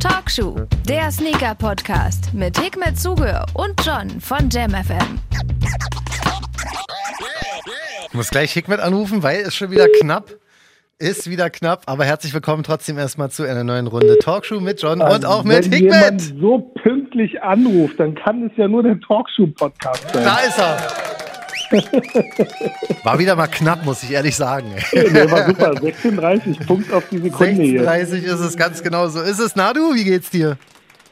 Talkshow, der Sneaker-Podcast mit Hikmet Zuge und John von JamFM. Ich muss gleich Hikmet anrufen, weil es schon wieder knapp. Ist wieder knapp, aber herzlich willkommen trotzdem erstmal zu einer neuen Runde Talkshow mit John und Also, auch mit Wenn Hikmet. jemand so pünktlich anruft, dann kann es ja nur der Talkshow-Podcast sein. Da ist er. War wieder mal knapp, muss ich ehrlich sagen. Der war super. 36 Punkt auf die Sekunde hier. 36 ist es ganz genau so. Ist es, na du, wie geht's dir?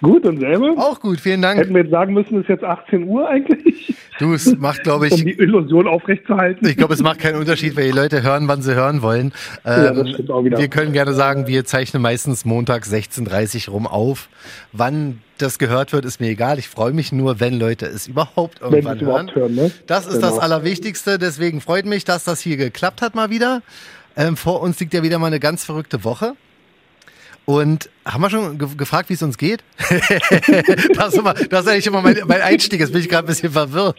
Gut, und selber? Auch gut, vielen Dank. Hätten wir jetzt sagen müssen, es ist jetzt 18 Uhr eigentlich, Du, es macht, glaube um ich, die Illusion aufrechtzuerhalten. ich glaube, es macht keinen Unterschied, weil die Leute hören, wann sie hören wollen. Ja, das Ähm, stimmt auch wieder. wir können gerne sagen, wir zeichnen meistens Montag 16.30 rum auf. Wann das gehört wird, ist mir egal. Ich freue mich nur, wenn Leute es überhaupt irgendwann es überhaupt hören. Ne? Das ist Genau. das Allerwichtigste. Deswegen freut mich, dass das hier geklappt hat mal wieder. Ähm, vor uns liegt ja wieder mal eine ganz verrückte Woche. Und haben wir schon ge gefragt, wie es uns geht? das, ist immer, das ist eigentlich immer mein, mein Einstieg. Jetzt bin ich gerade ein bisschen verwirrt.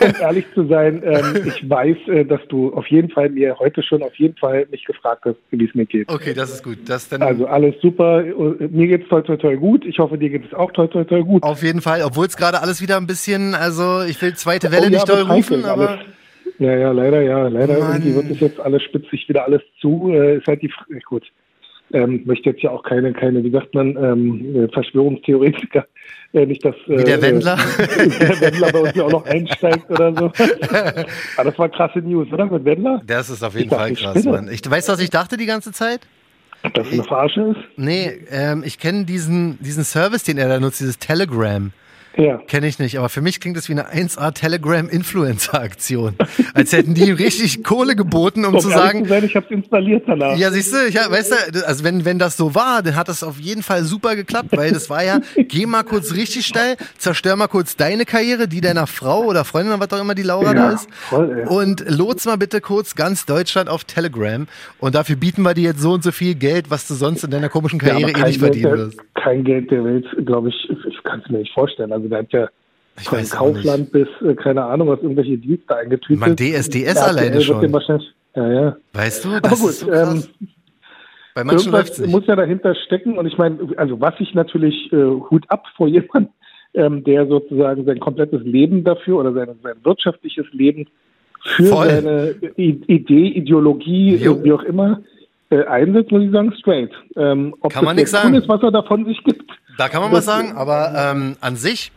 Um ehrlich zu sein, ähm, ich weiß, äh, dass du auf jeden Fall mir heute schon auf jeden Fall mich gefragt hast, wie es mir geht. Okay, das ist gut. Das Also alles super. Mir geht's toll, toll, toll gut. Ich hoffe, dir geht es auch toll, toll, toll gut. auf jeden Fall, obwohl es gerade alles wieder ein bisschen, also ich will zweite Welle Oh ja, nicht doll rufen, aber alles. Ja, ja, leider, ja. Leider Mann. irgendwie wird es jetzt alles, spitzt sich wieder alles zu. Äh, ist halt die Frage, gut. Ähm, möchte jetzt ja auch keine, keine, wie sagt man, ähm, äh, Verschwörungstheoretiker, äh, nicht, dass äh, Wie der Wendler. äh, der Wendler bei uns ja auch noch einsteigt oder so. Aber das war krasse News, oder? Mit Wendler? das ist auf jeden Ich Fall krass. Mann. Ich, weißt du, was ich dachte die ganze Zeit? Ob das eine Verarsche ist? Nee, ähm, ich kenne diesen, diesen Service, den er da nutzt, dieses Telegram. Ja. Kenne ich nicht, aber für mich klingt das wie eine 1A Telegram Influencer Aktion. Als hätten die richtig Kohle geboten, um Um zu sagen, zu sein, ich habe es installiert danach. ja, siehst du, ich, weißt du, also wenn, wenn das so war, dann hat das auf jeden Fall super geklappt, weil das war ja, geh mal kurz richtig steil, zerstör mal kurz deine Karriere, die deiner Frau oder Freundin, oder was auch immer die Laura da Ja, ist. voll. Und lots mal bitte kurz ganz Deutschland auf Telegram. Und dafür bieten wir dir jetzt so und so viel Geld, was du sonst in deiner komischen Ja, Karriere aber eh nicht verdienen wirst. kein Geld der Welt, glaube ich, ich kann es mir nicht vorstellen. Also der hat ja Ich von weiß Kaufland bis, äh, keine Ahnung, was irgendwelche Deals da eingetütet. Man, DSDS alleine schon. Ja, ja. Weißt du, Aber das gut, ist so krass. ähm, Bei manchen nicht. muss ja dahinter stecken. Und ich meine, also was ich natürlich äh, Hut ab vor jemandem, ähm, der sozusagen sein komplettes Leben dafür oder sein, sein wirtschaftliches Leben für Voll. seine I Idee, Ideologie, Jo. äh, wie auch immer, äh, einsetzt, muss ich sagen, straight. Ähm, ob Kann man das nix jetzt sagen. ist, was er davon sich gibt. Da kann man was sagen, aber ähm, an sich,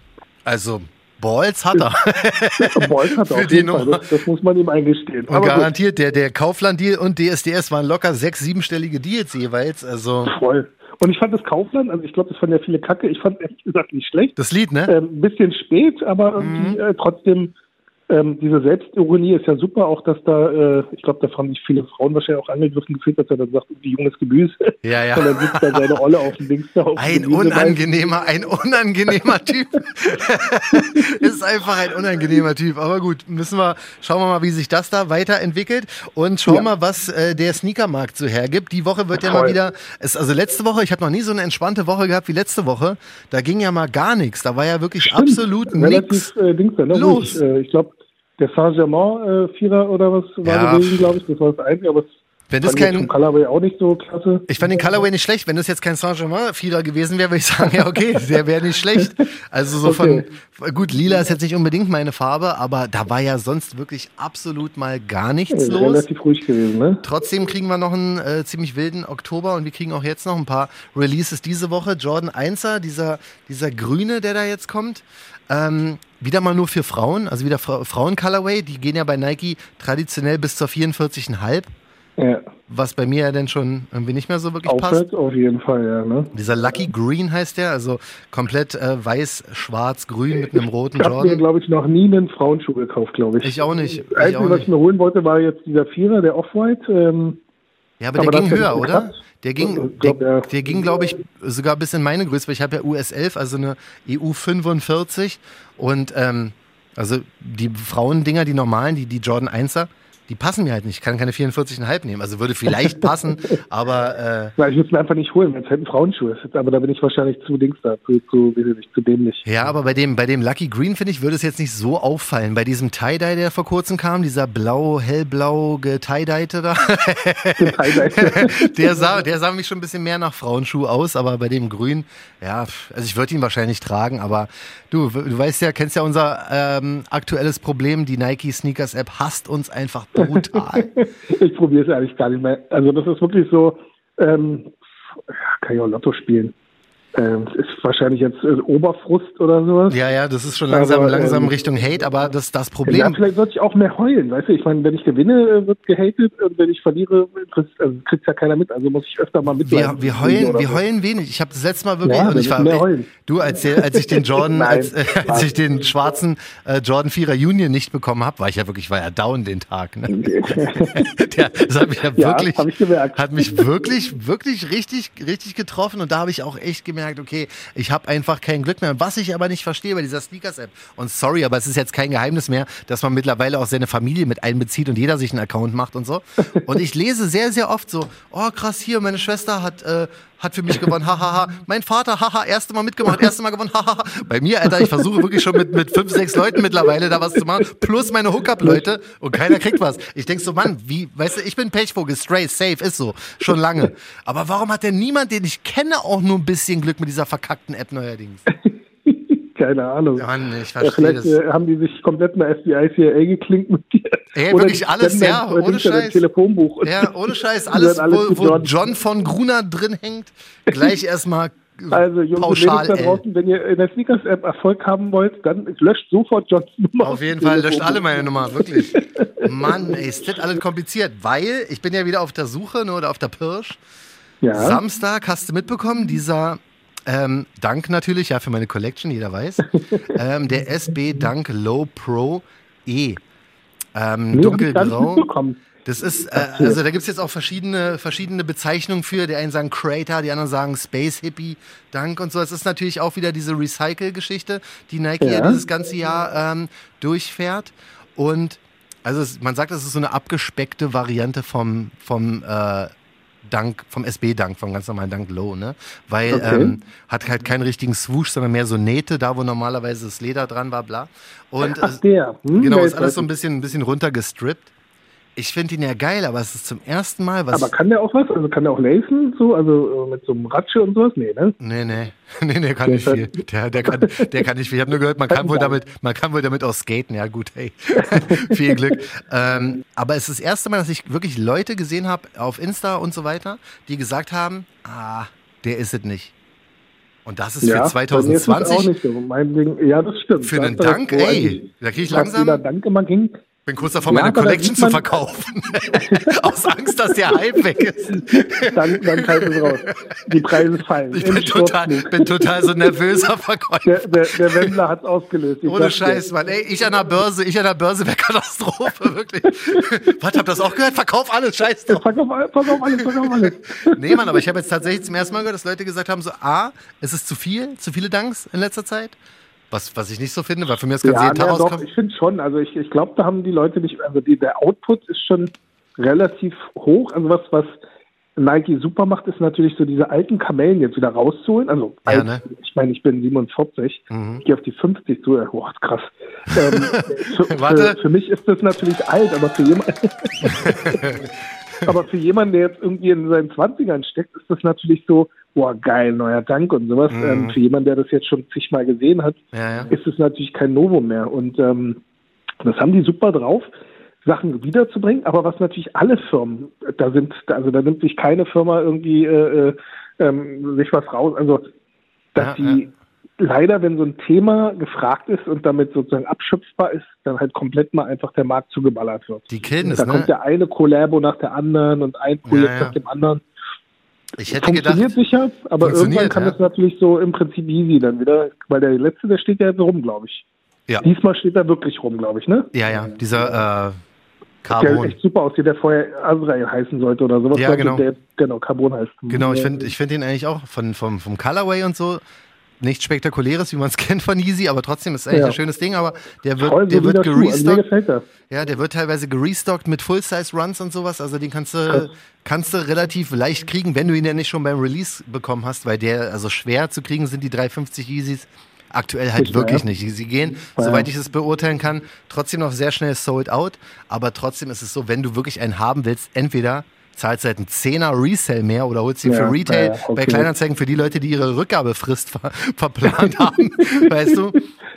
also Balls hat er. Bolz hat Für die Fall, Nummer. das, das muss man ihm eingestehen. Und Aber gut, garantiert, der, der Kaufland-Deal und DSDS waren locker sechs, siebenstellige Deals jeweils. Also voll. Und ich fand das Kaufland, also ich glaube, das fanden ja viele Kacke, ich fand es ehrlich gesagt nicht schlecht. das Lied, ne? Ähm, ein bisschen spät, aber irgendwie Mhm. äh, trotzdem, ähm, diese Selbstironie ist ja super, auch dass da, äh, ich glaube, da haben sich viele Frauen wahrscheinlich auch angegriffen gefühlt, dass er dann sagt, wie junges Gemüse. Ja, ja. Und dann sitzt da seine Olle auf dem Dings da. Ein unangenehmer, ein unangenehmer Typ. ist einfach ein unangenehmer Typ. Aber gut, müssen wir, schauen wir mal, wie sich das da weiterentwickelt und schauen Ja. mal, was äh, der Sneakermarkt so hergibt. Die Woche wird ja mal Voll. wieder, es, also letzte Woche, ich habe noch nie so eine entspannte Woche gehabt wie letzte Woche. Da ging ja mal gar nichts. Da war ja wirklich Stimmt, absolut nichts. Äh, Dings ne? los. Ruhig. Äh, ich glaube, der Saint-Germain äh, Vierer oder was war Ja. gewesen, glaube ich. Das war das Einzige, aber es Wenn das kein, Colorway auch nicht so klasse. Ich fand den Colorway nicht schlecht. Wenn das jetzt kein Saint-Germain-Fieder gewesen wäre, würde ich sagen, ja, okay, der wäre nicht schlecht. Also so Okay. von, gut, lila ist jetzt nicht unbedingt meine Farbe, aber da war ja sonst wirklich absolut mal gar nichts Äh, los. relativ ruhig gewesen, ne? Trotzdem kriegen wir noch einen äh, ziemlich wilden Oktober und wir kriegen auch jetzt noch ein paar Releases diese Woche. Jordan 1er, dieser, dieser Grüne, der da jetzt kommt. Ähm, wieder mal nur für Frauen, also wieder Fra Frauen-Colorway. Die gehen ja bei Nike traditionell bis zur 44,5, Ja. was bei mir ja dann schon irgendwie nicht mehr so wirklich passt. Aufwärts auf jeden Fall, ja, ne? Dieser Lucky Green heißt der, also komplett äh, weiß, schwarz, grün mit einem roten Ich habe mir, Jordan. glaube ich, noch nie einen Frauenschuh gekauft, glaube ich. Ich auch nicht. Das Ich Einzige, was ich mir holen wollte, war jetzt dieser Vierer, der Off-White. Ähm, Ja, aber, aber der ging höher, oder? geklappt. Der ging, glaub, der ging, glaube ich, sogar bis in meine Größe, weil ich habe ja US 11, also eine EU 45 und ähm, also die Frauendinger, die normalen, die, die Jordan 1er, die passen mir halt nicht. Ich kann keine 44,5 nehmen. Also würde vielleicht passen, aber. Äh, Weil ich würde es mir einfach nicht holen, wenn es halt ein Frauenschuh ist. Aber da bin ich wahrscheinlich zu Dings da, zu, zu, zu dämlich. Ja, aber bei dem, bei dem Lucky Green, finde ich, würde es jetzt nicht so auffallen. Bei diesem Tie-Dye, der vor kurzem kam, dieser blau, hellblau getie-dyte da. der, sah, der sah mich schon ein bisschen mehr nach Frauenschuh aus, aber bei dem Grün, ja, also ich würde ihn wahrscheinlich tragen, aber du, du weißt ja, kennst ja unser ähm, aktuelles Problem, die Nike Sneakers App hasst uns einfach brutal. ich probiere es eigentlich gar nicht mehr. Also das ist wirklich so, ähm, kann ich auch Lotto spielen. Ähm, ist wahrscheinlich jetzt äh, Oberfrust oder sowas. Ja, ja, das ist schon langsam, aber, langsam ähm, Richtung Hate, aber das das Problem. Ja, vielleicht sollte ich auch mehr heulen, weißt du? Ich meine, wenn ich gewinne, äh, wird gehatet und wenn ich verliere, kriegt also kriegt's ja keiner mit. Also muss ich öfter mal mit. Wir, wir heulen, wir so. heulen wenig. Ich habe das letzte Mal wirklich. Ja, und ich war, heulen. Du, als, als ich den Jordan, Nein, als, äh, als ich den schwarzen äh, Jordan 4er Union nicht bekommen habe, war ich ja wirklich, war ja down den Tag. Ne? Der, das hat mich ja wirklich, ja, hat mich wirklich, wirklich richtig, richtig getroffen und da habe ich auch echt gemerkt, okay, ich habe einfach kein Glück mehr. Was ich aber nicht verstehe bei dieser Sneakers-App, und sorry, aber es ist jetzt kein Geheimnis mehr, dass man mittlerweile auch seine Familie mit einbezieht und jeder sich einen Account macht und so. Und ich lese sehr, sehr oft so, oh krass, hier, meine Schwester hat, äh, hat für mich gewonnen, hahaha. mein Vater, haha, erste Mal mitgemacht, erste Mal gewonnen, hahaha. Bei mir, Alter, ich versuche wirklich schon mit, mit fünf, sechs Leuten mittlerweile da was zu machen, plus meine Hookup-Leute und keiner kriegt was. Ich denk so, Mann, wie, weißt du, ich bin Pechvogel, straight, safe, ist so, schon lange. Aber warum hat denn niemand, den ich kenne, auch nur ein bisschen Glück mit dieser verkackten App neuerdings? Keine Ahnung. Mann, ich verstehe ja, vielleicht das. Äh, haben die sich komplett mit FBI, CIA geklinkt mit dir. Ey, oder wirklich alles, ja, ohne Scheiß. Telefonbuch. Ja, ohne Scheiß, alles, alles wo, wo John von Gruner drin hängt, gleich erstmal also, Jungs pauschal, da draußen, wenn ihr in der Sneakers-App Erfolg haben wollt, dann löscht sofort Johns Nummer. Auf jeden Fall, löscht alle meine Nummer, wirklich. Mann, ey, ist das alles kompliziert, weil ich bin ja wieder auf der Suche ne, oder auf der Pirsch. Ja. Samstag hast du mitbekommen, dieser ähm, Dank natürlich, ja, für meine Collection, jeder weiß. ähm, der SB Dank Low Pro E. Ähm, dunkelgrau. Das ist, äh, also da gibt es jetzt auch verschiedene, verschiedene Bezeichnungen für. Die einen sagen Creator, die anderen sagen Space Hippie, Dank und so. Es ist natürlich auch wieder diese Recycle-Geschichte, die Nike ja. ja dieses ganze Jahr ähm, durchfährt. Und also es, man sagt, das ist so eine abgespeckte Variante vom, vom äh, Dank, vom SB-Dank, vom ganz normalen Dank Low, ne? Weil okay. ähm, hat halt keinen richtigen Swoosh, sondern mehr so Nähte, da wo normalerweise das Leder dran war, bla. Und Ach, der. Hm, genau, ist alles so ein bisschen, ein bisschen runtergestrippt. Ich finde ihn ja geil, aber es ist zum ersten Mal was. Aber kann der auch was? Also kann der auch lacen, so? Also äh, mit so einem Ratsche und sowas? Nee, ne? Nee, nee. nee, der kann nicht viel. Der, der, kann, der kann nicht viel. Ich habe nur gehört, man kann wohl damit, man kann wohl damit auch skaten. Ja, gut, hey. viel Glück. Ähm, aber es ist das erste Mal, dass ich wirklich Leute gesehen habe auf Insta und so weiter, die gesagt haben, ah, der ist es nicht. Und das ist ja, für 2020. Ist auch nicht so. Mein Ding, ja, das stimmt. Für einen Dank, ey. Da kriege ich langsam. Dank immer ging bin kurz davor, ja, meine Collection zu verkaufen. Aus Angst, dass der Hype weg ist. dann, dann fällt es raus. Die Preise fallen. Ich bin total, bin total so nervöser Verkäufer. Der, der, der Wendler hat es ausgelöst. Ich Ohne Scheiß, Mann. Ey, ich an der Börse, ich an der Börse wäre Katastrophe, wirklich. Was, habt ihr das auch gehört? Verkauf alles, scheiß drauf. Verkauf, verkauf alles, verkauf alles. nee, Mann, aber ich habe jetzt tatsächlich zum ersten Mal gehört, dass Leute gesagt haben, so, A, es ist zu viel, zu viele Danks in letzter Zeit. Was, was ich nicht so finde, weil für mich das ganze ja, jeden Tag ja, doch, Ich finde schon, also ich, ich glaube, da haben die Leute nicht, also die, der Output ist schon relativ hoch. Also was, was Nike super macht, ist natürlich so diese alten Kamellen jetzt wieder rauszuholen. Also ja, alt, ne? ich meine, ich bin 47, mhm. ich gehe auf die 50 zu, oh, krass. Ähm, für, für, für, mich ist das natürlich alt, aber für jemanden aber für jemanden, der jetzt irgendwie in seinen 20ern steckt, ist das natürlich so, boah, geil, neuer Dank und sowas. Mhm. Ähm, für jemanden, der das jetzt schon zigmal gesehen hat, ja, ja. ist es natürlich kein Novum mehr. Und ähm, das haben die super drauf, Sachen wiederzubringen. Aber was natürlich alle Firmen, da sind, also da nimmt sich keine Firma irgendwie äh, äh, ähm, sich was raus. Also, dass ja, die leider, wenn so ein Thema gefragt ist und damit sozusagen abschöpfbar ist, dann halt komplett mal einfach der Markt zugeballert wird. Die kennen es, Da ne? kommt der eine Collabo nach der anderen und ein Projekt nach dem anderen. Ich hätte funktioniert gedacht, sicher, aber irgendwann kann ja. das natürlich so im Prinzip easy dann wieder, weil der letzte, der steht ja jetzt rum, glaube ich. Ja. Diesmal steht er wirklich rum, glaube ich, ne? Ja, ja, dieser äh, Carbon. Der echt super aussieht, der vorher Azrael heißen sollte oder sowas. Ja, genau. Der, genau, Carbon heißt. Genau, ich finde ich find ihn eigentlich auch von, vom, vom Colorway und so nichts Spektakuläres, wie man es kennt von Yeezy, aber trotzdem ist es eigentlich Ja. ein schönes Ding, aber der wird, Voll der wird. Also gerestockt. Ja, der wird teilweise gerestockt mit Full-Size-Runs und sowas. Also den kannst du, kannst du relativ leicht kriegen, wenn du ihn ja nicht schon beim Release bekommen hast, weil der, also schwer zu kriegen sind die 350 Yeezys. Aktuell halt mehr, wirklich ja. nicht. Sie gehen, Ja. soweit ich es beurteilen kann, trotzdem noch sehr schnell sold out. Aber trotzdem ist es so, wenn du wirklich einen haben willst, entweder zahlst du halt einen Zehner Resell mehr oder holst ihn Ja, für Retail ja, okay. bei Kleinanzeigen für die Leute, die ihre Rückgabefrist ver verplant haben, weißt du?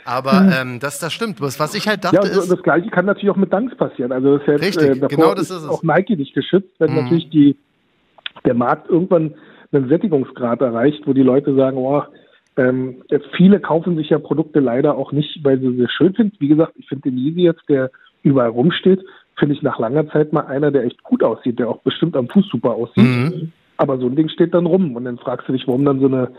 Aber ähm, das, das stimmt. Was, was ich halt dachte Ja, und so, ist, das Gleiche kann natürlich auch mit Dunks passieren. Also das ist jetzt, Richtig, äh, genau das ist es. auch Nike nicht geschützt, wenn Mhm. natürlich die, der Markt irgendwann einen Sättigungsgrad erreicht, wo die Leute sagen, oh, ähm, viele kaufen sich ja Produkte leider auch nicht, weil sie sie schön finden. Wie gesagt, ich finde den Yeezy jetzt, der überall rumsteht, finde ich nach langer Zeit mal einer, der echt gut aussieht, der auch bestimmt am Fuß super aussieht. Mhm. Aber so ein Ding steht dann rum und dann fragst du dich, warum dann so eine,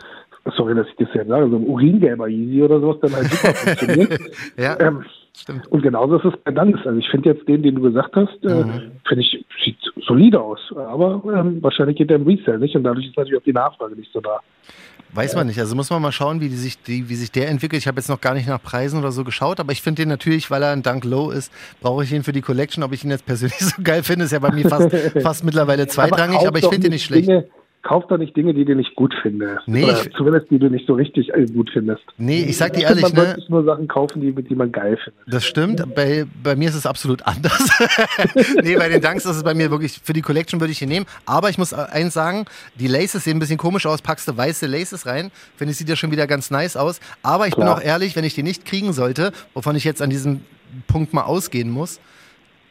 sorry, dass ich das jetzt sage, so ein uringelber Yeezy oder sowas dann halt super funktioniert. ja, Ähm, stimmt. und genauso ist es bei Dunks. Also ich finde jetzt den, den du gesagt hast, äh, Mhm. finde ich, sieht solide aus. Aber ähm, wahrscheinlich geht der im Resell nicht und dadurch ist natürlich auch die Nachfrage nicht so da. Weiß man nicht. Also muss man mal schauen, wie, die sich, die, wie sich der entwickelt. Ich habe jetzt noch gar nicht nach Preisen oder so geschaut, aber ich finde den natürlich, weil er ein Dunk Low ist, brauche ich ihn für die Collection. Ob ich ihn jetzt persönlich so geil finde, ist ja bei mir fast, fast mittlerweile zweitrangig, kauf aber ich finde den nicht schlecht. Dinge, kauf doch nicht Dinge, die du nicht gut findest. Nee, Oder zumindest die du nicht so richtig äh, gut findest. Nee, ich sag dir ehrlich, man ne? sollte sich nur Sachen kaufen, die, die man geil findet. Das stimmt. Bei, bei mir ist es absolut anders. nee, bei den Dunks ist es bei mir wirklich, für die Collection würde ich ihn nehmen. Aber ich muss eins sagen, die Laces sehen ein bisschen komisch aus. Packst du weiße Laces rein, finde ich, sieht ja schon wieder ganz nice aus. Aber ich bin Klar. auch ehrlich, wenn ich die nicht kriegen sollte, wovon ich jetzt an diesem Punkt mal ausgehen muss,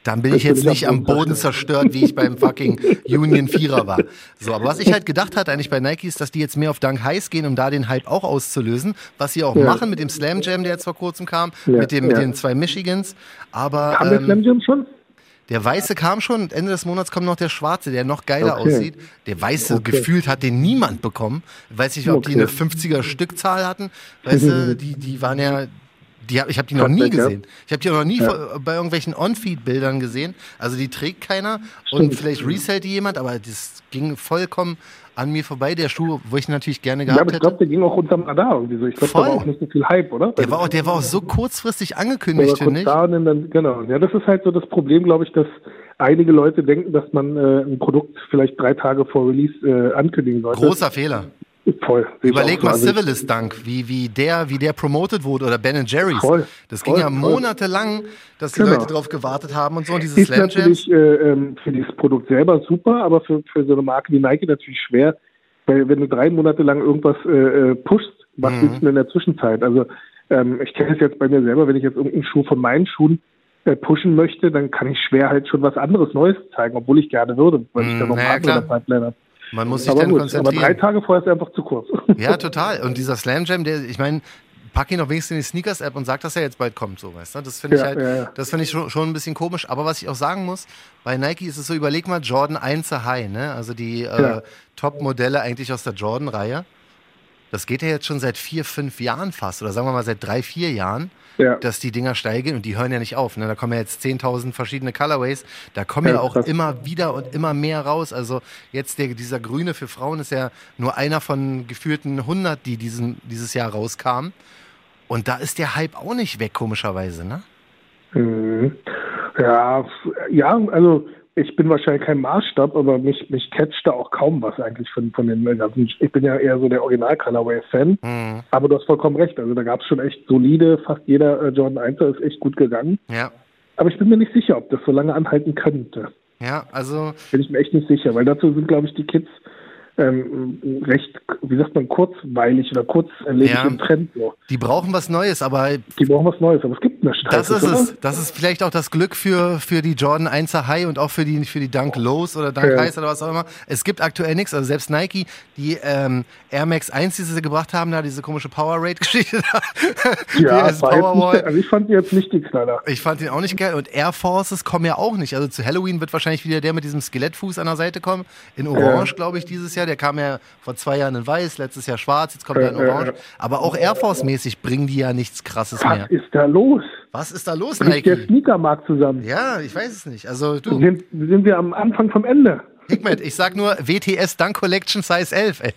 dann bin ich jetzt nicht am Boden zerstört, wie ich beim fucking Union Vierer war. So, aber was ich halt gedacht hatte eigentlich bei Nike ist, dass die jetzt mehr auf Dunk Heiß gehen, um da den Hype auch auszulösen, was sie auch Ja. machen mit dem Slam Jam, der jetzt vor kurzem kam, Ja, mit, dem, mit den zwei Michigans. Aber Kam der Slam ähm, Jam schon? der Weiße kam schon Ende des Monats kommt noch der Schwarze, der noch geiler Okay. aussieht. Der Weiße Okay. gefühlt hat den niemand bekommen. Weiß nicht, ob die Okay. eine 50er Stückzahl hatten. Weißt du, die, die waren ja. Die hab, ich habe die noch nie ja. gesehen. Ich habe die noch nie Ja. bei irgendwelchen On-Feed-Bildern gesehen. Also die trägt keiner und vielleicht resellt die jemand, aber das ging vollkommen an mir vorbei. Der Schuh, wo ich natürlich gerne Ja, gehabt aber ich hätte. glaube, der ging auch unterm Radar irgendwie so. Ich glaube, da war auch nicht so viel Hype, oder? Der war, auch, der war auch so kurzfristig angekündigt, finde ich. da dann, genau. Ja, das ist halt so das Problem, glaube ich, dass einige Leute denken, dass man äh, ein Produkt vielleicht drei Tage vor Release äh, ankündigen sollte. Großer Fehler. Voll. Ich Überleg mal Also, Civilist Dunk, wie, wie, der, wie der promoted wurde oder Ben Jerry's. Voll, das ging voll, ja monatelang, dass die Genau. Leute drauf gewartet haben und so. Und diese Ist Slam natürlich äh, ähm, für dieses Produkt selber super, aber für, für so eine Marke wie Nike natürlich schwer, weil wenn du drei Monate lang irgendwas äh, äh, pushst, was Mhm. willst du denn in der Zwischenzeit? Also ähm, ich kenne es jetzt bei mir selber, wenn ich jetzt irgendeinen Schuh von meinen Schuhen äh, pushen möchte, dann kann ich schwer halt schon was anderes Neues zeigen, obwohl ich gerne würde, weil ich Mhm, da noch naja, ein paar klar. andere Pipeline habe. Man muss sich Aber dann gut, aber drei konzentrieren. Tage vorher ist einfach zu kurz. Ja, total. Und dieser Slam Jam, der, ich meine, pack ihn doch wenigstens in die Sneakers-App und sag, dass er jetzt bald kommt, so weißt du? Das finde ich Ja, halt, ja, ja. das finde ich schon, schon ein bisschen komisch. Aber was ich auch sagen muss, bei Nike ist es so, überleg mal Jordan 1 High, ne? Also die äh. Top-Modelle eigentlich aus der Jordan-Reihe. Das geht ja jetzt schon seit vier, fünf Jahren fast, oder sagen wir mal seit drei, vier Jahren, ja. dass die Dinger steigen und die hören ja nicht auf. Ne? Da kommen ja jetzt 10.000 verschiedene Colorways. Da kommen ja, Ja, auch krass. immer wieder und immer mehr raus. Also jetzt der, dieser Grüne für Frauen ist ja nur einer von geführten 100, die diesen, dieses Jahr rauskamen. Und da ist der Hype auch nicht weg, komischerweise, ne? Mhm. Ja, ja, also ich bin wahrscheinlich kein Maßstab, aber mich, mich catcht da auch kaum was eigentlich von, von den ganzen. Ich bin ja eher so der Original Colorway-Fan, Mhm. aber du hast vollkommen recht. Also da gab es schon echt solide, fast jeder äh, Jordan 1 ist echt gut gegangen. Ja. Aber ich bin mir nicht sicher, ob das so lange anhalten könnte. Ja, also Bin ich mir echt nicht sicher, weil dazu sind, glaube ich, die Kids ähm, recht, wie sagt man, kurzweilig oder kurzlebig Ja. im Trend. So. die brauchen was Neues, aber Die brauchen was Neues, aber es gibt nichts. Das ist oder? es. Das ist vielleicht auch das Glück für, für die Jordan 1er High und auch für die, für die Dunk Lows oder Dunk Ja. Highs oder was auch immer. Es gibt aktuell nichts. Also selbst Nike, die ähm, Air Max 1, die sie gebracht haben, da diese komische Power Rate Geschichte da. Ja, die Powerwall. also ich fand die jetzt nicht die Knaller. Ich fand den auch nicht geil. Und Air Forces kommen ja auch nicht. Also zu Halloween wird wahrscheinlich wieder der mit diesem Skelettfuß an der Seite kommen. In Orange, glaube ich, dieses Jahr. Der kam ja vor zwei Jahren in Weiß, letztes Jahr schwarz, jetzt kommt er in Ja, ja, Orange. Aber auch Air Force-mäßig bringen die ja nichts krasses Was mehr. ist da los? Was ist da los, Bricht der Nike? Sneakermarkt zusammen? Ja, ich weiß es nicht. Also du. Sind, sind wir am Anfang vom Ende? Hikmet, ich sag nur WTS Dunk Collection Size 11, ey.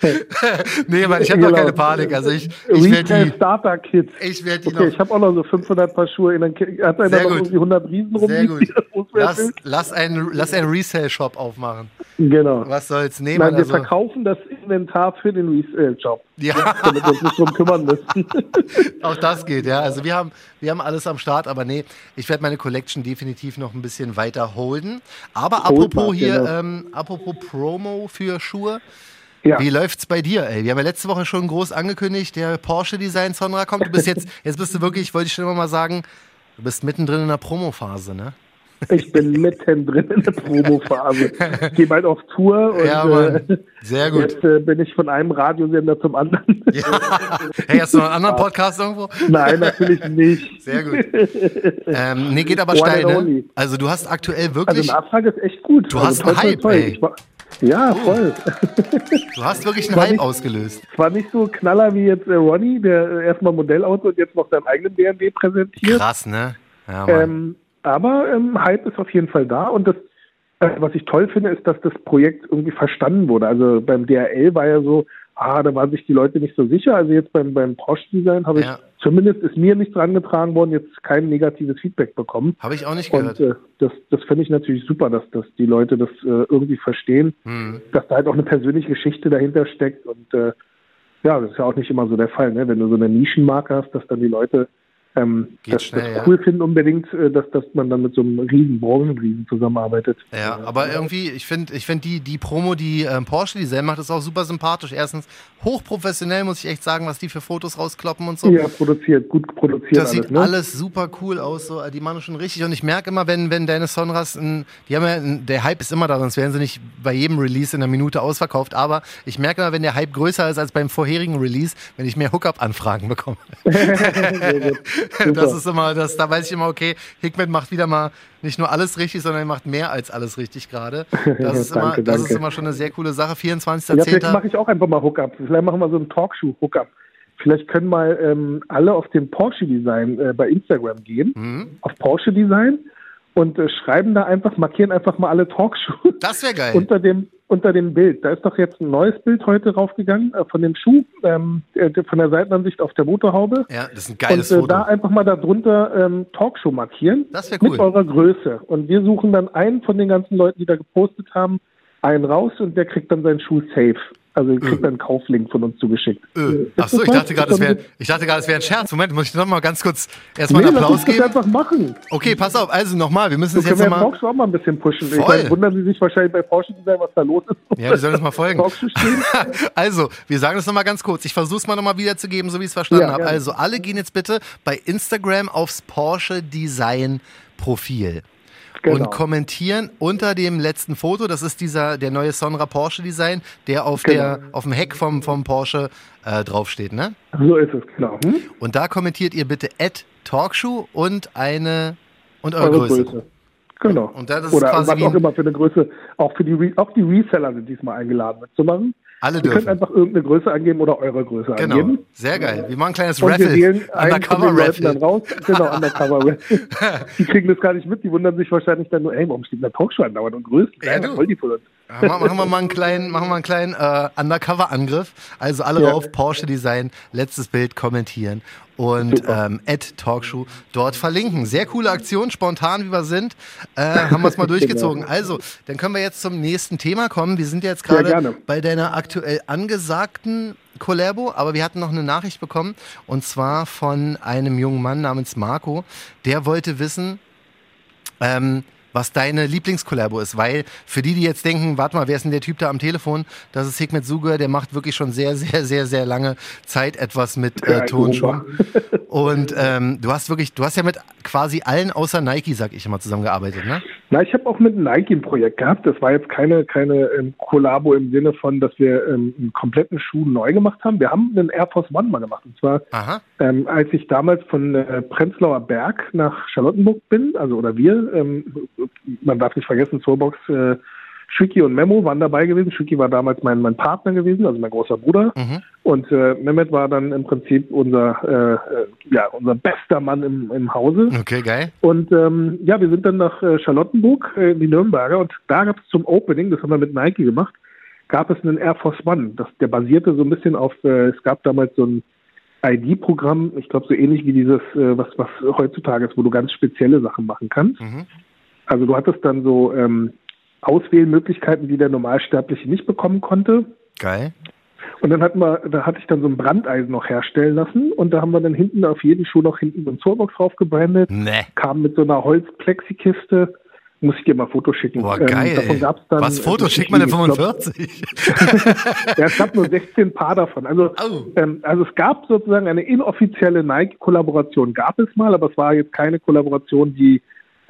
nee, Mann, ich habe Genau. doch keine Panik. Also ich, ich werde die, Starter Kits. ich werd die Okay, noch ich habe auch noch so 500 Paar Schuhe. In den hat einer noch irgendwie 100 Riesen rum. Sehr gut. Lass, lass einen, lass einen Resale-Shop aufmachen. Genau. Was soll's? Nee, Nein, wir also, verkaufen das Inventar für den Resale-Shop, ja, damit wir uns nicht drum kümmern müssen. auch das geht, ja. Also wir haben, wir haben alles am Start, aber nee, ich werde meine Collection definitiv noch ein bisschen weiter holden. Aber apropos mal, hier, genau. ähm, apropos Promo für Schuhe, ja. Wie läuft's bei dir, ey? Wir haben ja letzte Woche schon groß angekündigt, der Porsche Design Sonra kommt. Du bist jetzt, jetzt bist du wirklich, wollte ich schon immer mal sagen, du bist mittendrin in der Promophase, ne? Ich bin mittendrin in der Promophase. Ich gehe bald auf Tour und Ja, Mann. äh, Sehr gut. jetzt äh, bin ich von einem Radiosender zum anderen. Ja. Hey, hast du noch einen anderen Podcast irgendwo? Nein, natürlich nicht. Sehr gut. Ähm, nee, geht aber One steil, ne? Also du hast aktuell Also wirklich, Nachfrage ist echt gut. Du also hast einen Hype, ey. War, ja, voll. du hast wirklich einen Hype nicht- ausgelöst. Zwar nicht so Knaller wie jetzt äh, Ronny, der äh, erstmal Modellauto und jetzt noch seinen eigenen BMW präsentiert. Krass, ne? Ja. Ähm, aber ähm, Hype ist auf jeden Fall da und das, äh, was ich toll finde, ist, dass das Projekt irgendwie verstanden wurde. Also beim DRL war ja so, ah, da waren sich die Leute nicht so sicher. Also jetzt beim, beim Porsche-Design habe ich, Ja. zumindest ist mir nichts rangetragen worden, jetzt kein negatives Feedback bekommen. Habe ich auch nicht gehört. Und äh, das, das finde ich natürlich super, dass, dass die Leute das äh, irgendwie verstehen, Hm. dass da halt auch eine persönliche Geschichte dahinter steckt. Und äh, ja, das ist ja auch nicht immer so der Fall, ne? wenn du so eine Nischenmarke hast, dass dann die Leute ähm, Geht das, schnell, das ja. cool finden unbedingt, äh, dass, dass man dann mit so einem riesen Branchenriesen zusammenarbeitet. Ja, aber irgendwie, ich finde, ich find die, die Promo, die ähm, Porsche Design macht, ist auch super sympathisch. Erstens hochprofessionell, muss ich echt sagen, was die für Fotos rauskloppen und so. Ja, produziert, gut produziert Das alles. sieht ne? alles super cool aus, so, die machen schon richtig. Und ich merke immer, wenn, wenn deine Sonras, ein, die haben ja, ein, der Hype ist immer da, sonst wären sie nicht bei jedem Release in einer Minute ausverkauft. Aber ich merke immer, wenn der Hype größer ist als beim vorherigen Release, wenn ich mehr Hookup-Anfragen bekomme. Super. Das ist immer, das, da weiß ich immer, okay, Hickman macht wieder mal nicht nur alles richtig, sondern er macht mehr als alles richtig gerade. Das, ist immer, Danke, das danke. ist immer schon eine sehr coole Sache. Ja, vielleicht 24.10. mache ich auch einfach mal Hookup. Vielleicht machen wir so einen Talkshow-Hookup. Vielleicht können mal ähm, alle auf den Porsche Design äh, bei Instagram gehen, Mhm. auf Porsche Design und äh, schreiben da einfach, markieren einfach mal alle Talkshow Das wäre geil. unter dem unter dem Bild. Da ist doch jetzt ein neues Bild heute raufgegangen äh, von dem Schuh, ähm, äh, von der Seitenansicht auf der Motorhaube. ja, das ist ein Und geiles äh, Foto. da einfach mal darunter ähm, Talkshow markieren. Das wär cool. Mit eurer Größe. Und wir suchen dann einen von den ganzen Leuten, die da gepostet haben, einen raus und der kriegt dann seinen Schuh safe. Also kriegt dann einen Kauflink von uns zugeschickt. Öh. Ist Achso, das ich dachte gerade, das wäre das- ich wäre ein Scherz. Moment, muss ich noch mal ganz kurz erstmal Nee, einen lass Applaus uns das geben? einfach machen. Okay, pass auf, also nochmal, wir müssen So es können jetzt nochmal. Talkshow auch mal ein bisschen pushen. Ich Voll. meine, wundern Sie sich wahrscheinlich bei Porsche Design, was da los ist. Ja, wir sollen uns mal folgen. Also, wir sagen das nochmal ganz kurz. Ich versuche es mal nochmal wiederzugeben, so wie ich es verstanden Ja, habe. Also, alle gehen jetzt bitte bei Instagram aufs Porsche Design Profil. Genau. Und kommentieren unter dem letzten Foto, das ist dieser, der neue Sonra Porsche Design, der auf, Genau. der, auf dem Heck vom, vom Porsche äh, draufsteht, ne? So ist es, genau. Hm? Und da kommentiert ihr bitte at Talkshow und eine und eure, Eure Größe. Größe. Genau. Und ist Oder was auch immer für eine Größe. Auch für die Re auch die Reseller sind diesmal eingeladen mitzumachen. Alle Ihr könnt dürfen. einfach irgendeine Größe angeben oder eure Größe Genau. angeben. Sehr geil. Wir machen ein kleines Und wir Raffle. wählen einen von Undercover Leuten dann Raffle. raus. Genau, Undercover Raffle. die kriegen das gar nicht mit. Die wundern sich wahrscheinlich dann nur, ey, warum steht da Talkshow andauernd und Größen? Ja, du. wollen die von uns? Machen wir mal einen kleinen, machen wir einen kleinen äh, Undercover-Angriff. Also alle Ja. rauf, Porsche Design, letztes Bild kommentieren und ähm, Talkshow dort verlinken. Sehr coole Aktion, spontan wie wir sind, äh, haben wir es mal durchgezogen. Also, dann können wir jetzt zum nächsten Thema kommen. Wir sind jetzt gerade bei deiner aktuell angesagten Collabo, aber wir hatten noch eine Nachricht bekommen und zwar von einem jungen Mann namens Marco. Der wollte wissen, ähm, was deine Lieblingskollabo ist, weil für die, die jetzt denken, warte mal, wer ist denn der Typ da am Telefon? Das ist Hikmet Suger, der macht wirklich schon sehr, sehr, sehr, sehr lange Zeit etwas mit äh, Tonschuhen. Und ähm, du hast wirklich, du hast ja mit quasi allen außer Nike, sag ich immer, zusammengearbeitet, ne? Na, ich habe auch mit Nike ein Projekt gehabt. Das war jetzt keine, keine ähm, Kollabo im Sinne von, dass wir ähm, einen kompletten Schuh neu gemacht haben. Wir haben einen Air Force One mal gemacht. Und zwar, ähm, als ich damals von äh, Prenzlauer Berg nach Charlottenburg bin, also oder wir, ähm, man darf nicht vergessen, Soulbox äh, Shuki und Memo waren dabei gewesen. Shuki war damals mein, mein Partner gewesen, also mein großer Bruder. Mhm. Und äh, Mehmet war dann im Prinzip unser, äh, äh, ja, unser bester Mann im, im Hause. Okay, geil. Und ähm, ja, wir sind dann nach äh, Charlottenburg äh, in die Nürnberger und da gab es zum Opening, das haben wir mit Nike gemacht, gab es einen Air Force One. Das, der basierte so ein bisschen auf, äh, es gab damals so ein ID-Programm, ich glaube so ähnlich wie dieses, äh, was, was heutzutage ist, wo du ganz spezielle Sachen machen kannst. Mhm. Also du hattest dann so ähm, Auswählmöglichkeiten, die der Normalsterbliche nicht bekommen konnte. Geil. Und dann hatten wir, da hatte ich dann so ein Brandeisen noch herstellen lassen und da haben wir dann hinten auf jeden Schuh noch hinten so ein Zorbox drauf gebrandet, Ne. kam mit so einer Holzplexikiste. Muss ich dir mal Foto schicken. Boah, Ähm, geil. gab's dann, Was Foto? also, Schickt man denn ich glaub, 45? Ja, es gab nur 16 Paar davon. Also, Au. ähm, also es gab sozusagen eine inoffizielle Nike-Kollaboration, gab es mal, aber es war jetzt keine Kollaboration, die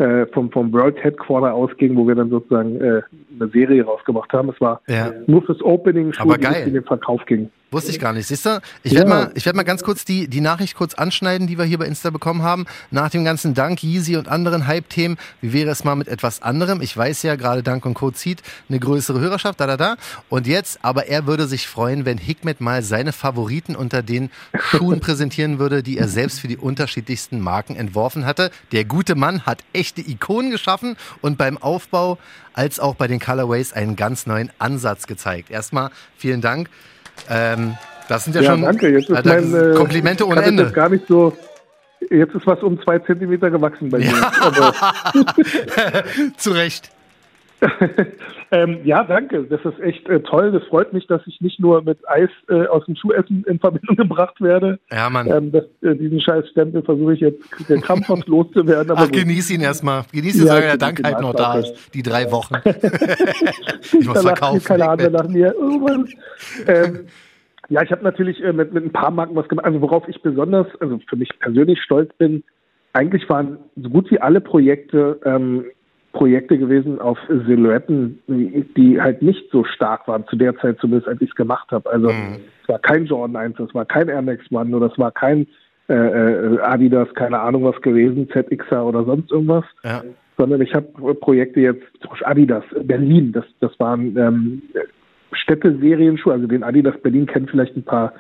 äh, vom, vom World Headquarter ausging, wo wir dann sozusagen äh, eine Serie rausgemacht haben. Es war Ja. nur fürs Opening die geil. in den Verkauf ging. Wusste ich gar nicht. Siehst du? Ich Ja. werde mal, ich werd mal ganz kurz die, die Nachricht kurz anschneiden, die wir hier bei Insta bekommen haben. Nach dem ganzen Dank, Yeezy und anderen Hype-Themen, wie wäre es mal mit etwas anderem? Ich weiß ja, gerade Dank und Co. zieht eine größere Hörerschaft, da, da, da. Und jetzt, aber er würde sich freuen, wenn Hikmet mal seine Favoriten unter den Schuhen präsentieren würde, die er selbst für die unterschiedlichsten Marken entworfen hatte. Der gute Mann hat echte Ikonen geschaffen und beim Aufbau als auch bei den Colorways einen ganz neuen Ansatz gezeigt. Erstmal vielen Dank. Ähm, das sind ja, Ja, schon Alter, mein äh, Komplimente ohne Ende. Jetzt gar nicht so. Jetzt ist was um zwei Zentimeter gewachsen bei mir. Aber, Zu Recht. ähm, ja, danke. Das ist echt äh, toll. Das freut mich, dass ich nicht nur mit Eis äh, aus dem Schuhessen in Verbindung gebracht werde. Ja, Mann. Ähm, das, äh, diesen scheiß Stempel versuche ich jetzt krampfhaft loszuwerden. Aber Ach, genieß ihn erstmal. Genieß ihn, Ja, solange der Dank halt noch da ist. Die drei Wochen. ich muss Da verkaufen. Keine Ahnung nach mir. Oh ähm, ja, ich habe natürlich äh, mit, mit ein paar Marken was gemacht. Also worauf ich besonders, also für mich persönlich stolz bin, eigentlich waren so gut wie alle Projekte ähm, Projekte gewesen auf Silhouetten, die, halt nicht so stark waren, zu der Zeit zumindest, als ich es gemacht habe. Also es war kein Jordan 1, es war kein Air Max One oder es war kein äh, äh, Adidas, keine Ahnung was gewesen, ZXer oder sonst irgendwas Ja. sondern ich habe Projekte jetzt, zum Beispiel Adidas Berlin, das, das waren ähm, Städte-Serienschuhe, also den Adidas Berlin kennen vielleicht ein paar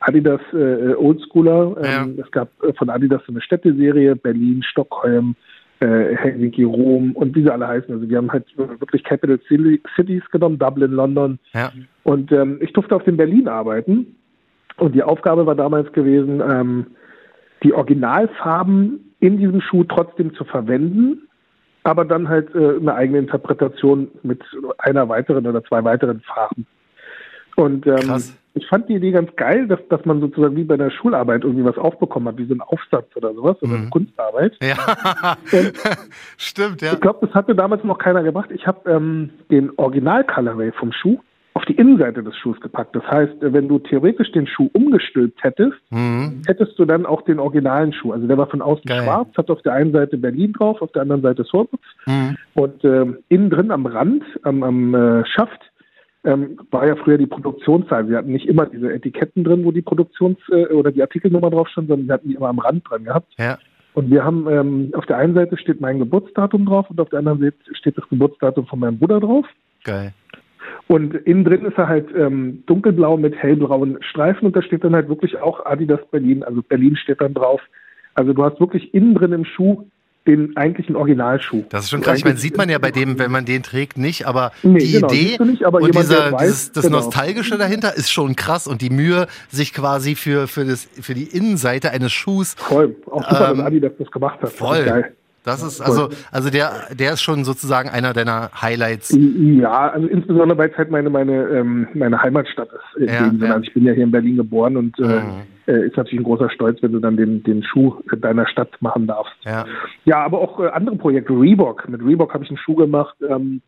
Adidas äh, Oldschooler. Ähm, Es gab äh, von Adidas so eine Städteserie, Berlin, Stockholm, äh, Helsinki, Rom und wie sie alle heißen. Also wir haben halt wirklich Capital Cities genommen, Dublin, London. Ja. Und ähm, ich durfte auf dem Berlin arbeiten. Und die Aufgabe war damals gewesen, ähm, die Originalfarben in diesem Schuh trotzdem zu verwenden, aber dann halt äh, eine eigene Interpretation mit einer weiteren oder zwei weiteren Farben. Und ähm, Krass. ich fand die Idee ganz geil, dass, dass man sozusagen wie bei der Schularbeit irgendwie was aufbekommen hat, wie so ein Aufsatz oder sowas, oder eine Kunstarbeit. Ja. Stimmt, ja. Ich glaube, das hatte damals noch keiner gemacht. Ich habe ähm, den Original-Colorway vom Schuh auf die Innenseite des Schuhs gepackt. Das heißt, äh, wenn du theoretisch den Schuh umgestülpt hättest, Mhm. hättest du dann auch den originalen Schuh. Also der war von außen Geil. schwarz, hat auf der einen Seite Berlin drauf, auf der anderen Seite Sorbitz. Mhm. Und ähm, innen drin am Rand, am, am äh, Schaft, ähm, war ja früher die Produktionszahl. Wir hatten nicht immer diese Etiketten drin, wo die Produktions- äh, oder die Artikelnummer drauf stand, sondern wir hatten die immer am Rand dran gehabt. Ja. Und wir haben, ähm, auf der einen Seite steht mein Geburtsdatum drauf und auf der anderen Seite steht das Geburtsdatum von meinem Bruder drauf. Geil. Und innen drin ist er halt ähm, dunkelblau mit hellblauen Streifen und da steht dann halt wirklich auch Adidas Berlin, also Berlin steht dann drauf. Also du hast wirklich innen drin im Schuh den eigentlichen Originalschuh. Das ist schon krass. Ich meine, sieht man ja bei dem, wenn man den trägt, nicht, aber Nee, die genau, Idee nicht, aber und jemand, dieser, weiß, dieses, das genau. Nostalgische dahinter ist schon krass und die Mühe, sich quasi für, für, das, für die Innenseite eines Schuhs Voll. Auch super, Ähm, dass Adidas das gemacht hat. Voll. Das ist also, also der, der ist schon sozusagen einer deiner Highlights. Ja, also insbesondere weil es halt meine meine ähm, meine Heimatstadt ist. In Ja, dem Sinne. ja. Also ich bin ja hier in Berlin geboren und äh, Mhm. äh, ist natürlich ein großer Stolz, wenn du dann den den Schuh deiner Stadt machen darfst. Ja. Ja, aber auch äh, andere Projekte. Reebok. Mit Reebok habe ich einen Schuh gemacht, ähm,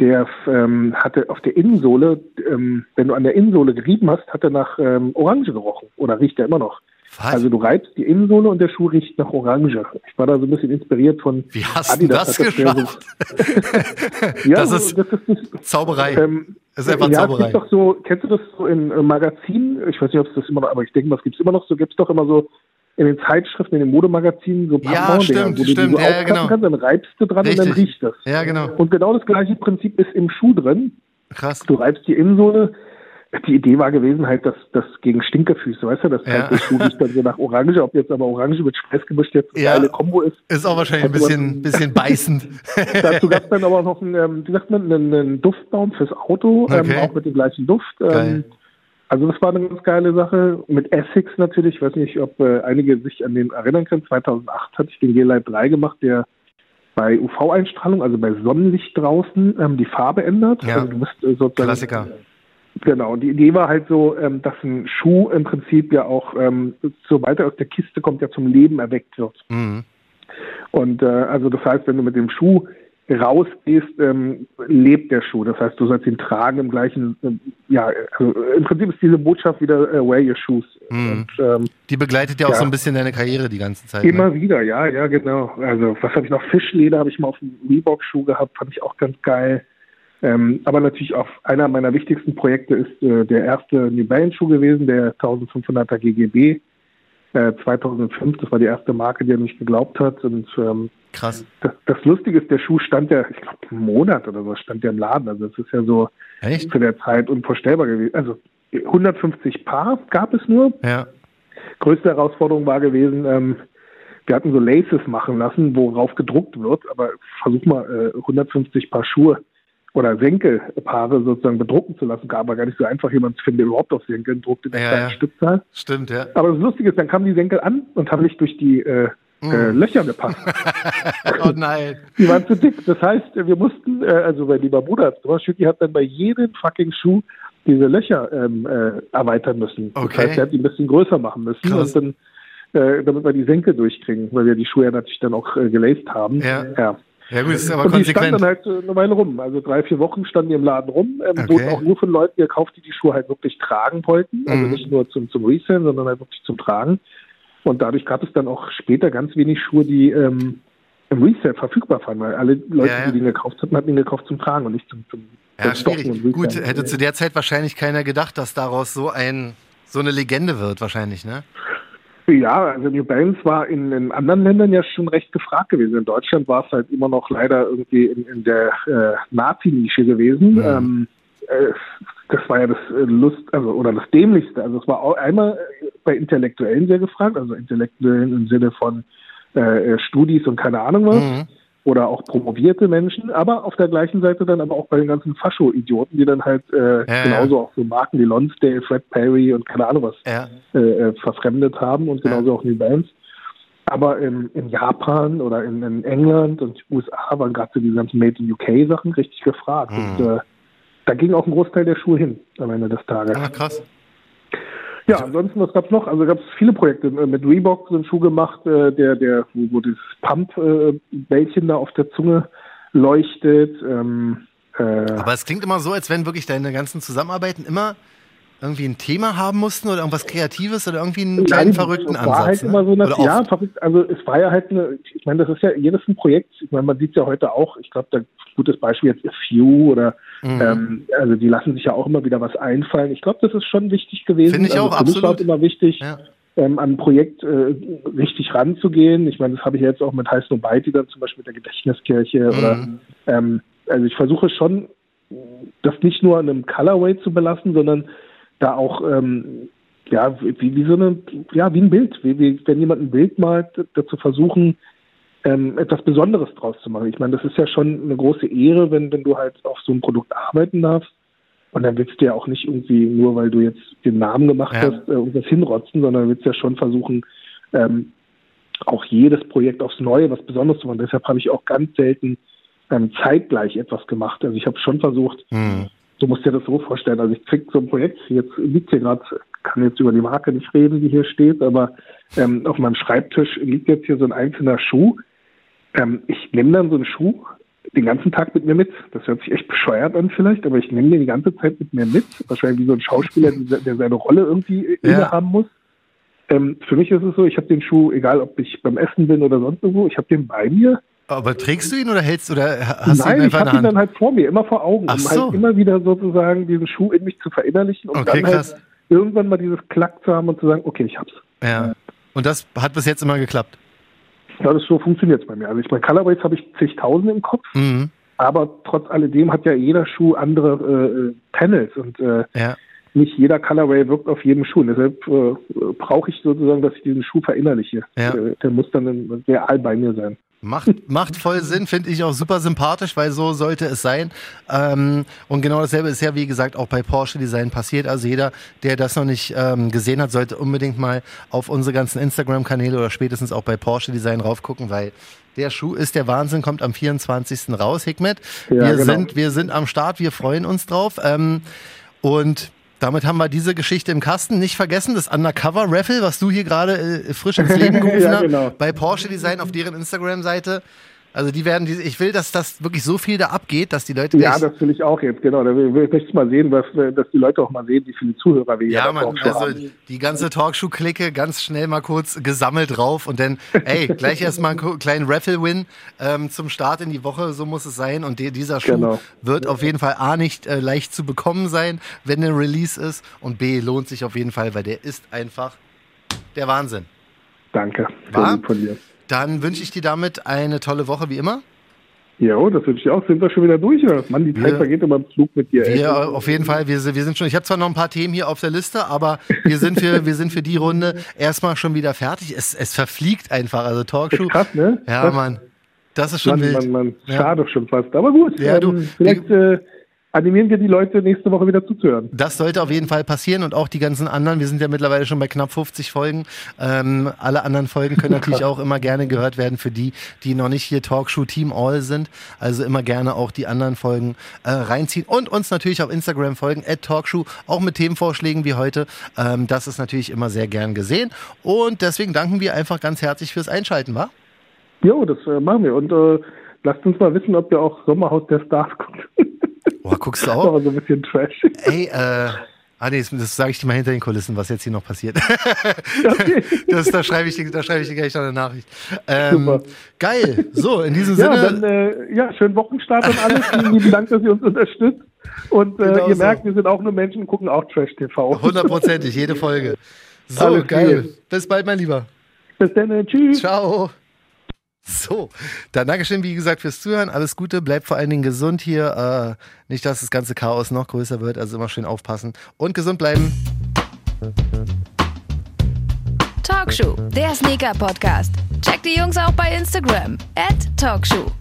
der ähm, hatte auf der Innensohle, ähm, wenn du an der Innensohle gerieben hast, hat er nach ähm, Orange gerochen. Oder riecht er immer noch. Was? Also du reibst die Innensohle und der Schuh riecht nach Orange. Ich war da so ein bisschen inspiriert von Wie hast du das ja geschafft? So, ja, Das ist das ist Zauberei. ähm, Das ist einfach ja, Zauberei. Es gibt doch so, kennst du das so in äh, Magazinen? Ich weiß nicht, ob es das immer noch, aber ich denke mal, es gibt es immer noch so, gibt es doch immer so in den Zeitschriften, in den Modemagazinen so Ja, Parfum-Dinger, stimmt, wo du die so ja, ja, genau. kannst, dann reibst du dran und Richtig. dann riecht das. Ja, genau. Und genau das gleiche Prinzip ist im Schuh drin. Krass. Du reibst die Innensohle. Die Idee war gewesen halt, dass das gegen Stinkefüße, weißt du, dass Ja. halt riecht dann so nach Orange, ob jetzt aber Orange mit Schweiß gemischt jetzt eine Ja. geile Kombo ist. Ist auch wahrscheinlich ein bisschen, bisschen beißend. Dazu gab es dann aber noch einen, ähm, wie sagt man, einen, Duftbaum fürs Auto, ähm, Okay. auch mit dem gleichen Duft. Ähm, also das war eine ganz geile Sache. Mit Essex natürlich, ich weiß nicht, ob äh, einige sich an den erinnern können. 2008 hatte ich den G-Light 3 gemacht, der bei UV-Einstrahlung, also bei Sonnenlicht draußen, ähm, die Farbe ändert. Ja. Also du bist äh, sozusagen Klassiker. Genau, und die Idee war halt so, ähm, dass ein Schuh im Prinzip ja auch, ähm, sobald er aus der Kiste kommt, ja zum Leben erweckt wird. Mhm. Und äh, also das heißt, wenn du mit dem Schuh rausgehst, ähm, lebt der Schuh. Das heißt, du sollst ihn tragen im gleichen, ähm, ja, also im Prinzip ist diese Botschaft wieder äh, wear your shoes. Mhm. Und ähm, Die begleitet ja auch Ja. so ein bisschen deine Karriere die ganze Zeit. immer Ne? wieder, ja, ja, genau. Also was habe ich noch? Fischleder habe ich mal auf dem Reebok-Schuh gehabt, fand ich auch ganz geil. Ähm, aber natürlich auch einer meiner wichtigsten Projekte ist äh, der erste New Balance Schuh gewesen, der 1500er GGB. Äh, 2005, das war die erste Marke, die an mich geglaubt hat. Und ähm, Krass. das, das Lustige ist, der Schuh stand ja, ich glaube, einen Monat oder so stand der im Laden. Also das ist ja so Echt? zu der Zeit unvorstellbar gewesen. Also 150 Paar gab es nur. Ja. Größte Herausforderung war gewesen, ähm, wir hatten so Laces machen lassen, worauf gedruckt wird, aber versuch mal äh, 150 Paar Schuhe oder Senkelpaare sozusagen bedrucken zu lassen, gab aber gar nicht so einfach, jemand zu finden, der überhaupt auf Senkeln druckt in der Ja, kleinen ja. Stückzahl. Stimmt, ja. Aber das Lustige ist, dann kamen die Senkel an und haben nicht durch die äh, äh, Mm. Löcher gepasst. Oh nein. Die waren zu dick. Das heißt, wir mussten, äh, also mein lieber Bruder Schütti hat dann bei jedem fucking Schuh diese Löcher ähm, äh, erweitern müssen. Okay. Das heißt, er hat die ein bisschen größer machen müssen Krass. und dann, äh, damit wir die Senkel durchkriegen, weil wir die Schuhe ja natürlich dann auch äh, gelaced haben. Ja. ja. Ja gut, ist aber Und die standen konsequent. dann halt eine Weile rum. Also drei, vier Wochen standen die im Laden rum. Ähm, Okay. Wurden auch nur von Leuten gekauft, die die Schuhe halt wirklich tragen wollten. Also Mhm. nicht nur zum, zum Resell, sondern halt wirklich zum Tragen. Und dadurch gab es dann auch später ganz wenig Schuhe, die ähm, im Resell verfügbar waren, weil alle Leute, Ja, ja. die den gekauft hatten, hatten ihn gekauft zum Tragen und nicht zum, zum Ja, schwierig. Gut, hätte zu der Zeit wahrscheinlich keiner gedacht, dass daraus so ein so eine Legende wird, wahrscheinlich, ne? Ja, also New Balance war in, in anderen Ländern ja schon recht gefragt gewesen. In Deutschland war es halt immer noch leider irgendwie in, in der äh, Nazi-Nische gewesen. Mhm. Ähm, äh, das war ja das äh, Lust, also oder das Dämlichste. Also es war auch einmal äh, bei Intellektuellen sehr gefragt, also Intellektuellen im Sinne von äh, Studis und keine Ahnung was. Mhm. Oder auch promovierte Menschen, aber auf der gleichen Seite dann aber auch bei den ganzen Fascho-Idioten, die dann halt äh, Ja, genauso auch so Marken wie Lonsdale, Fred Perry und keine Ahnung was Ja. äh, äh, verfremdet haben und genauso Ja. auch New Balance. Aber in, in Japan oder in, in England und USA waren gerade so die ganzen Made in UK Sachen richtig gefragt. Mhm. Und äh, da ging auch ein Großteil der Schuhe hin am Ende des Tages. Ah, krass. Ja, ansonsten, was gab's noch? Also gab's viele Projekte. Äh, Mit Reebok so einen Schuh gemacht, äh, der, der, wo, wo das Pump-Bällchen da auf der Zunge leuchtet. Ähm, äh, Aber es klingt immer so, als wenn wirklich deine ganzen Zusammenarbeiten immer irgendwie ein Thema haben mussten oder irgendwas Kreatives oder irgendwie einen kleinen Nein, verrückten es war Ansatz. halt immer so ne? eine, Oder ja, verrückt. Also es war ja halt eine, ich meine, das ist ja jedes ein Projekt. Ich meine, man sieht ja heute auch, ich glaube, da gutes Beispiel jetzt A Few oder Mhm. ähm, also die lassen sich ja auch immer wieder was einfallen. Ich glaube, das ist schon wichtig gewesen. Finde ich also auch, war absolut. es immer wichtig, Ja. ähm, an ein Projekt äh, richtig ranzugehen. Ich meine, das habe ich jetzt auch mit Heiß Nobody dann zum Beispiel mit der Gedächtniskirche oder Mhm. ähm, also ich versuche schon, das nicht nur an einem Colorway zu belassen, sondern da auch ähm, ja wie, wie so eine ja wie ein Bild, wie, wie wenn jemand ein Bild malt, dazu versuchen ähm, etwas Besonderes draus zu machen. Ich meine, das ist ja schon eine große Ehre, wenn wenn du halt auf so einem Produkt arbeiten darfst. Und dann willst du ja auch nicht irgendwie nur, weil du jetzt den Namen gemacht Ja. hast, äh, irgendwas hinrotzen, sondern willst ja schon versuchen, ähm, auch jedes Projekt aufs Neue was Besonderes zu machen. Deshalb habe ich auch ganz selten ähm, zeitgleich etwas gemacht. Also ich habe schon versucht, Mhm. Du musst dir das so vorstellen. Also ich krieg so ein Projekt, jetzt liegt hier gerade, kann jetzt über die Marke nicht reden, die hier steht, aber ähm, auf meinem Schreibtisch liegt jetzt hier so ein einzelner Schuh. Ähm, ich nehme dann so einen Schuh den ganzen Tag mit mir mit. Das hört sich echt bescheuert an vielleicht, aber ich nehme den die ganze Zeit mit mir mit. Wahrscheinlich wie so ein Schauspieler, der seine Rolle irgendwie Ja. innehaben muss. Ähm, für mich ist es so, ich habe den Schuh, egal ob ich beim Essen bin oder sonst irgendwo, ich habe den bei mir. Aber trägst du ihn oder hältst oder hast du ihn Nein, ich einfach in habe ihn dann halt vor mir, immer vor Augen, um so. halt immer wieder sozusagen diesen Schuh in mich zu verinnerlichen und Okay, dann krass. halt irgendwann mal dieses Klack zu haben und zu sagen, okay, ich hab's. Ja. Und das hat bis jetzt immer geklappt. Ja, das so funktioniert es bei mir. Also ich meine, Colorways habe ich zigtausend im Kopf, Mhm. aber trotz alledem hat ja jeder Schuh andere äh, Panels und äh, Ja. nicht jeder Colorway wirkt auf jedem Schuh. Und deshalb äh, brauche ich sozusagen, dass ich diesen Schuh verinnerliche. Ja. Der muss dann real bei mir sein. Macht, macht voll Sinn, finde ich auch super sympathisch, weil so sollte es sein. Ähm, und genau dasselbe ist ja, wie gesagt, auch bei Porsche Design passiert. Also jeder, der das noch nicht ähm, gesehen hat, sollte unbedingt mal auf unsere ganzen Instagram-Kanäle oder spätestens auch bei Porsche Design raufgucken, weil der Schuh ist der Wahnsinn, kommt am 24. raus, Hikmet. Ja, wir, genau. sind, wir sind am Start, wir freuen uns drauf. Ähm, und damit haben wir diese Geschichte im Kasten. Nicht vergessen, das Undercover-Raffle, was du hier gerade äh, frisch ins Leben gerufen Ja, hast, genau. bei Porsche Design auf deren Instagram-Seite. Also die werden, diese, ich will, dass das wirklich so viel da abgeht, dass die Leute Ja, das will ich auch jetzt, genau. Da will, ich mal sehen, was, dass die Leute auch mal sehen, wie viele Zuhörer wir ja, hier man, also haben. die ganze Talkshow-Clique ganz schnell mal kurz gesammelt drauf und dann, ey, gleich erstmal einen kleinen Raffle-Win ähm, zum Start in die Woche, so muss es sein. Und die, dieser Schuh Genau. wird auf jeden Fall A, nicht äh, leicht zu bekommen sein, wenn der Release ist und B, lohnt sich auf jeden Fall, weil der ist einfach der Wahnsinn. Danke. War? Von dir. Dann wünsche ich dir damit eine tolle Woche, wie immer. Jo, das wünsche ich auch. Sind wir schon wieder durch? Oder? Mann, die Zeit Wir- vergeht immer im Flug mit dir. ey. Wir auf jeden Fall, wir, wir sind schon, ich habe zwar noch ein paar Themen hier auf der Liste, aber wir sind für, wir sind für die Runde erstmal schon wieder fertig. Es, es verfliegt einfach, also Talkshow. Krass, ne? Ja, Krass. Mann. Das ist schon Mann, wild. Mann, Mann. Ja. Schade schon fast. Aber gut, Ja, du, ähm, vielleicht äh, animieren wir die Leute nächste Woche wieder zuzuhören. Das sollte auf jeden Fall passieren und auch die ganzen anderen. Wir sind ja mittlerweile schon bei knapp 50 Folgen. Ähm, alle anderen Folgen können natürlich auch immer gerne gehört werden für die, die noch nicht hier Talkshow Team All sind. Also immer gerne auch die anderen Folgen äh, reinziehen und uns natürlich auf Instagram folgen, at Talkshow, auch mit Themenvorschlägen wie heute. Ähm, das ist natürlich immer sehr gern gesehen. Und deswegen danken wir einfach ganz herzlich fürs Einschalten, wa? Jo, das äh, machen wir. Und äh, lasst uns mal wissen, ob ihr auch Sommerhaus der Stars guckt. Boah, guckst du auch? Aber so ein bisschen Trash. Ey, äh, ah nee, das, das sage ich dir mal hinter den Kulissen, was jetzt hier noch passiert. Okay. Das, da schreibe ich, dir- da schreibe ich dir gleich noch eine Nachricht. Ähm, Super. geil. So, in diesem Ja, Sinne. dann äh, ja, schönen Wochenstart und alles. Vielen lieben Dank, dass ihr uns unterstützt. Und äh, Genau ihr so. merkt, wir sind auch nur Menschen, gucken auch Trash TV. Hundertprozentig, jede Folge. So, Alles geil. Gute. Bis bald, mein Lieber. Bis dann, äh, tschüss. Ciao. So, dann Dankeschön, wie gesagt, fürs Zuhören. Alles Gute, bleibt vor allen Dingen gesund hier. Äh, nicht, dass das ganze Chaos noch größer wird, also immer schön aufpassen und gesund bleiben. Talkshow, der Sneaker-Podcast. Checkt die Jungs auch bei Instagram. At Talkshow.